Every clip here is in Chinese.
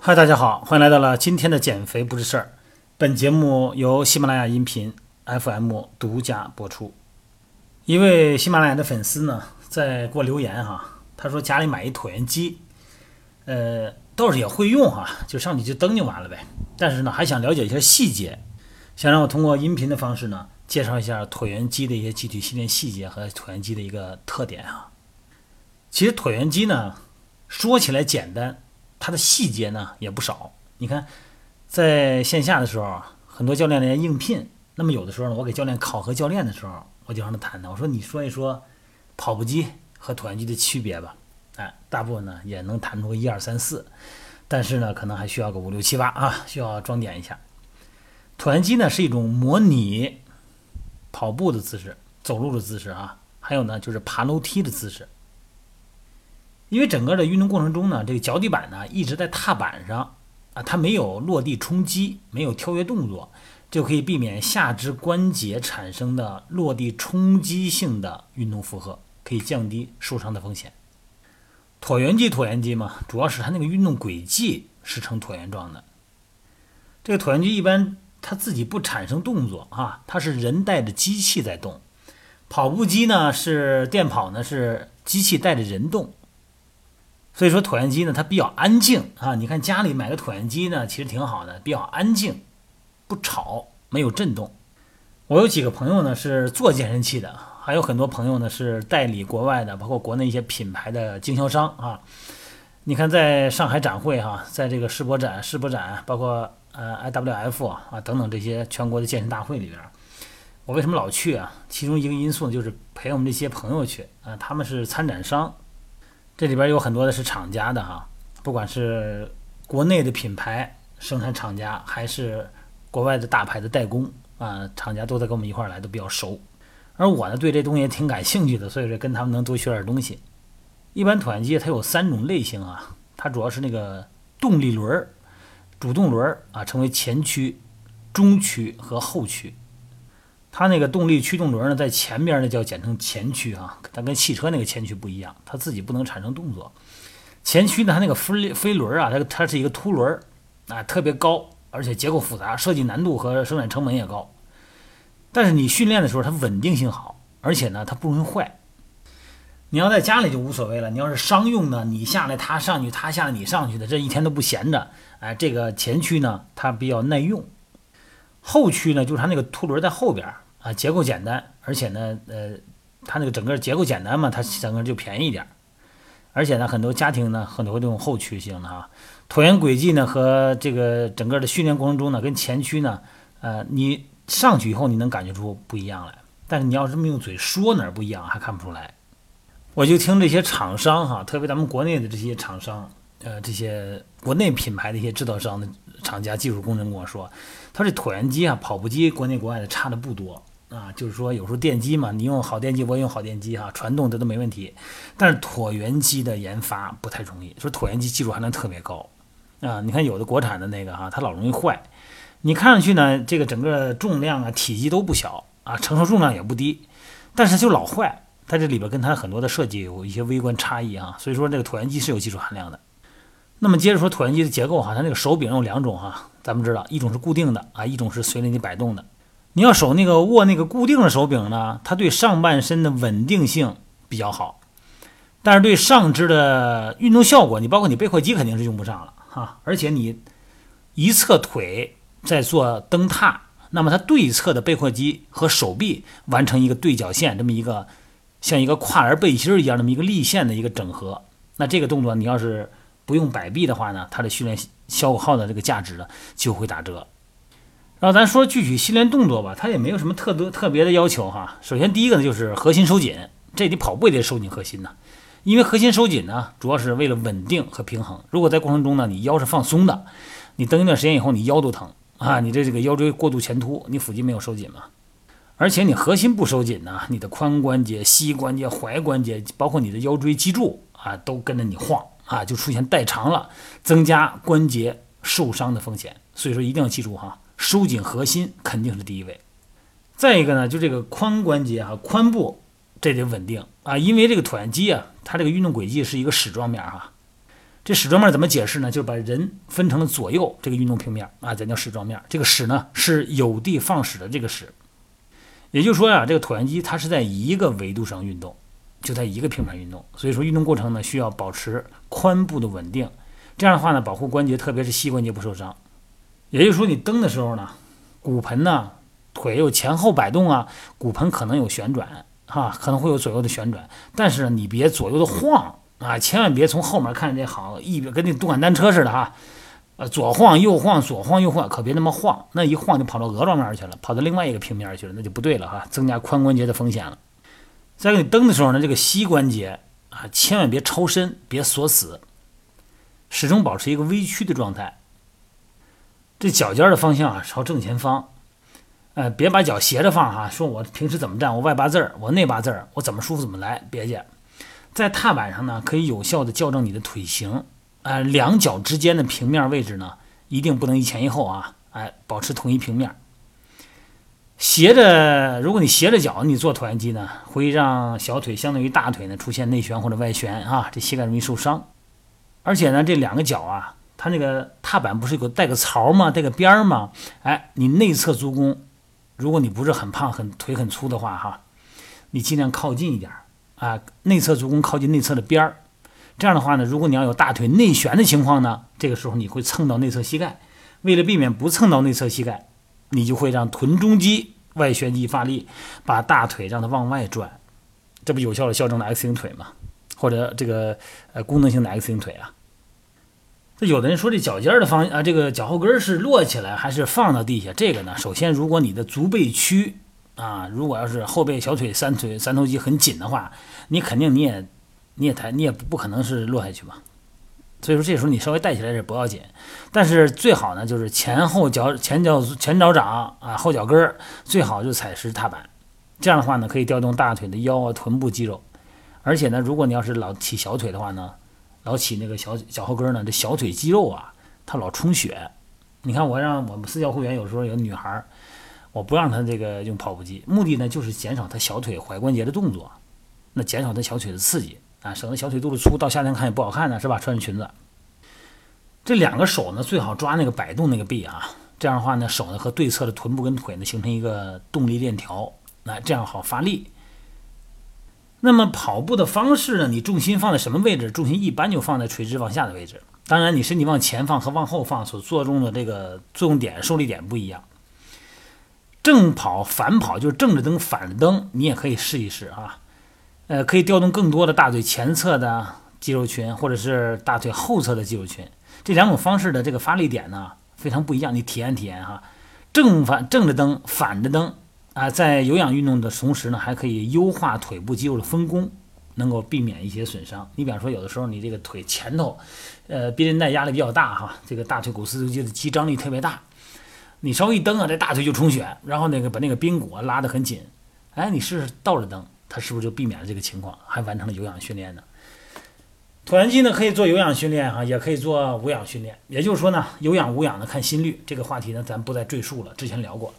嗨，大家好，欢迎来到了今天的减肥不是事儿。本节目由喜马拉雅音频 FM 独家播出。一位喜马拉雅的粉丝呢，在给我留言哈，他说家里买一椭圆机，呃，倒是也会用哈，就上去就蹬就完了呗。但是呢，还想了解一下细节，想让我通过音频的方式呢，介绍一下椭圆机的一些具体训练细节和椭圆机的一个特点啊。其实椭圆机呢，说起来简单，它的细节呢也不少。你看，在线下的时候，很多教练来应聘，那么有的时候呢，我给教练考核教练的时候，我就让他谈谈，我说你说一说跑步机和椭圆机的区别吧。哎，大部分呢也能谈出个一二三四，但是呢，可能还需要个五六七八啊，需要装点一下。椭圆机呢是一种模拟跑步的姿势、走路的姿势啊，还有呢就是爬楼梯的姿势。因为整个的运动过程中呢，这个脚底板呢一直在踏板上啊，它没有落地冲击，没有跳跃动作，就可以避免下肢关节产生的落地冲击性的运动负荷，可以降低受伤的风险。椭圆机，椭圆机嘛，主要是它那个运动轨迹是呈椭圆状的。这个椭圆机一般它自己不产生动作啊，它是人带着机器在动。跑步机呢是电跑呢是机器带着人动。所以说椭圆机呢，它比较安静啊。你看家里买个椭圆机呢，其实挺好的，比较安静，不吵，没有震动。我有几个朋友呢是做健身器的，还有很多朋友呢是代理国外的，包括国内一些品牌的经销商啊。你看在上海展会哈，在这个世博展、世博展，包括呃 IWF 啊等等这些全国的健身大会里边，我为什么老去啊？其中一个因素就是陪我们这些朋友去啊，他们是参展商。这里边有很多的是厂家的哈，不管是国内的品牌生产厂家，还是国外的大牌的代工啊，厂家都在跟我们一块来，都比较熟。而我呢，对这东西也挺感兴趣的，所以说跟他们能多学点东西。一般椭圆机它有三种类型啊，它主要是那个动力轮、主动轮啊，称为前驱、中驱和后驱。它那个动力驱动轮呢，在前边呢叫简称前驱啊，它跟汽车那个前驱不一样，它自己不能产生动作。前驱呢，它那个飞飞轮啊，它它是一个凸轮啊，特别高，而且结构复杂，设计难度和生产成本也高。但是你训练的时候，它稳定性好，而且呢，它不容易坏。你要在家里就无所谓了，你要是商用的，你下来它上去，它下来你上去的，这一天都不闲着。哎，这个前驱呢，它比较耐用。后驱呢，就是它那个凸轮在后边。啊，结构简单，而且呢，呃，它那个整个结构简单嘛，它整个就便宜一点。而且呢，很多家庭呢，很多会用后驱型的哈。椭圆轨迹呢和这个整个的训练过程中呢，跟前驱呢，呃，你上去以后你能感觉出不一样来。但是你要这么用嘴说哪儿不一样，还看不出来。我就听这些厂商哈，特别咱们国内的这些厂商，呃，这些国内品牌的一些制造商的厂家、技术工人跟我说，他这椭圆机啊，跑步机国内国外的差的不多。啊，就是说有时候电机嘛，你用好电机，我也用好电机哈，传动这都没问题。但是椭圆机的研发不太容易，说椭圆机技术含量特别高啊。你看有的国产的那个哈，它老容易坏。你看上去呢，这个整个重量啊、体积都不小啊，承受重量也不低，但是就老坏。它这里边跟它很多的设计有一些微观差异啊。所以说这个椭圆机是有技术含量的。那么接着说椭圆机的结构哈，它那个手柄有两种哈，咱们知道一种是固定的啊，一种是随着你摆动的。你要手那个握那个固定的手柄呢，它对上半身的稳定性比较好，但是对上肢的运动效果，你包括你背阔肌肯定是用不上了哈。而且你一侧腿在做蹬踏，那么它对侧的背阔肌和手臂完成一个对角线，这么一个像一个跨栏背心一样这么一个立线的一个整合，那这个动作你要是不用摆臂的话呢，它的训练消耗的这个价值呢就会打折。然后咱说具体训练动作吧，它也没有什么特多特别的要求哈。首先第一个呢就是核心收紧，这你跑步也得收紧核心呐，因为核心收紧呢主要是为了稳定和平衡。如果在过程中呢你腰是放松的，你蹬一段时间以后你腰都疼啊，你这这个腰椎过度前凸，你腹肌没有收紧嘛。而且你核心不收紧呢，你的髋关节、膝关节、踝关节，包括你的腰椎脊柱啊，都跟着你晃啊，就出现代偿了，增加关节受伤的风险。所以说一定要记住哈。收紧核心肯定是第一位，再一个呢，就这个髋关节啊，髋部这得稳定啊，因为这个椭圆机啊，它这个运动轨迹是一个矢状面哈，这矢状面怎么解释呢？就是把人分成了左右这个运动平面啊，咱叫矢状面。这个矢呢是有的放矢的这个矢，也就是说呀，这个椭圆机它是在一个维度上运动，就在一个平面运动。所以说运动过程呢需要保持髋部的稳定，这样的话呢保护关节，特别是膝关节不受伤。也就是说你蹬的时候呢，骨盆呢腿有前后摆动啊，骨盆可能有旋转哈，可能会有左右的旋转，但是你别左右的晃。啊，千万别从后面看这好一跟那动感单车似的哈，呃，左晃右晃，左晃右晃，可别那么晃，那一晃就跑到鹅状面去了，跑到另外一个平面去了，那就不对了哈，增加髋关节的风险了。在给你蹬的时候呢，这个膝关节啊，千万别超伸，别锁死，始终保持一个微曲的状态。这脚尖的方向啊，朝正前方，呃，别把脚斜着放哈。说我平时怎么站，我外八字儿，我内八字儿，我怎么舒服怎么来，别介。在踏板上呢，可以有效的校正你的腿型，呃，两脚之间的平面位置呢，一定不能一前一后啊，哎，保持统一平面。斜着，如果你斜着脚，你做椭圆机呢，会让小腿相对于大腿呢出现内旋或者外旋啊，这膝盖容易受伤。而且呢，这两个脚啊，它那个踏板不是有个带个槽吗？带个边儿吗？哎，你内侧足弓，如果你不是很胖、很腿很粗的话哈，你尽量靠近一点。啊，内侧足弓靠近内侧的边儿，这样的话呢，如果你要有大腿内旋的情况呢，这个时候你会蹭到内侧膝盖。为了避免不蹭到内侧膝盖，你就会让臀中肌外旋肌发力，把大腿让它往外转，这不有效的校正了 X 型腿吗？或者这个呃功能性的 X 型腿啊。这有的人说这脚尖的方啊，这个脚后跟是落起来还是放到地下？这个呢，首先如果你的足背屈。啊，如果要是后背、小腿、三腿、三头肌很紧的话，你肯定你也，你也抬，你也不可能是落下去嘛。所以说这时候你稍微带起来点不要紧，但是最好呢就是前后脚、前脚、前脚掌啊，后脚跟最好就踩实踏板。这样的话呢，可以调动大腿的腰啊、臀部肌肉。而且呢，如果你要是老起小腿的话呢，老起那个小脚后跟呢，这小腿肌肉啊，它老充血。你看我让我们私教会员有时候有女孩。我不让她这个用跑步机，目的呢就是减少她小腿踝关节的动作，那减少她小腿的刺激啊，省得小腿肚子粗，到夏天看也不好看呢，是吧？穿着裙子，这两个手呢最好抓那个摆动那个臂啊，这样的话呢手呢和对侧的臀部跟腿呢形成一个动力链条，那这样好发力。那么跑步的方式呢，你重心放在什么位置？重心一般就放在垂直往下的位置，当然你身体往前放和往后放所作用的这个作用点受力点不一样。正跑、反跑就是正着蹬、反着蹬，你也可以试一试啊。呃，可以调动更多的大腿前侧的肌肉群，或者是大腿后侧的肌肉群。这两种方式的这个发力点呢，非常不一样。你体验体验哈。正反正着蹬、反着蹬啊，在有氧运动的同时呢，还可以优化腿部肌肉的分工，能够避免一些损伤。你比方说，有的时候你这个腿前头，呃，髌韧带压力比较大哈，这个大腿股四头肌的肌张力特别大。你稍微一蹬啊，这大腿就充血，然后那个把那个髌骨啊拉得很紧，哎，你试试倒着蹬，它是不是就避免了这个情况，还完成了有氧训练呢？椭圆机呢可以做有氧训练哈，也可以做无氧训练。也就是说呢，有氧无氧的看心率，这个话题呢咱不再赘述了，之前聊过。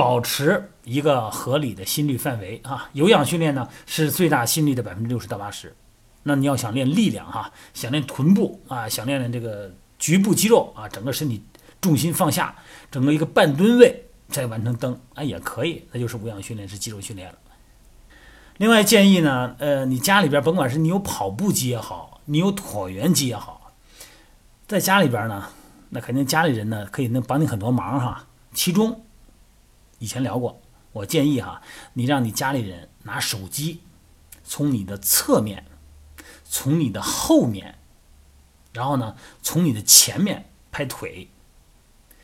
保持一个合理的心率范围啊，有氧训练呢是最大心率的百分之六十到八十。那你要想练力量哈，想练臀部啊，想练练这个局部肌肉啊，整个身体。重心放下，整个一个半蹲位再完成蹬，啊也可以，那就是无氧训练，是肌肉训练了。另外建议呢，呃，你家里边甭管是你有跑步机也好，你有椭圆机也好，在家里边呢，那肯定家里人呢可以能帮你很多忙哈。其中以前聊过，我建议哈，你让你家里人拿手机从你的侧面，从你的后面，然后呢从你的前面拍腿。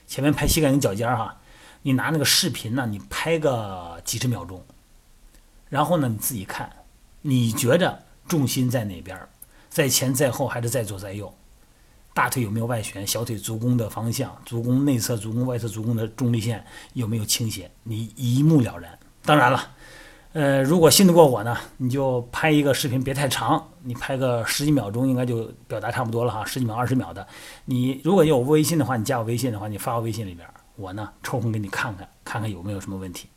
前面拍膝盖跟脚尖儿哈，你拿那个视频呢，你拍个几十秒钟，然后呢你自己看，你觉着重心在哪边，在前在后还是在左在右？大腿有没有外旋？小腿足弓的方向，足弓内侧、足弓外侧、足弓的重力线有没有倾斜？你一目了然。当然了。呃，如果信得过我呢，你就拍一个视频，别太长，你拍个十几秒钟，应该就表达差不多了哈，十几秒、二十秒的。你如果有微信的话，你加我微信的话，你发我微信里边，我呢抽空给你看看，看看有没有什么问题。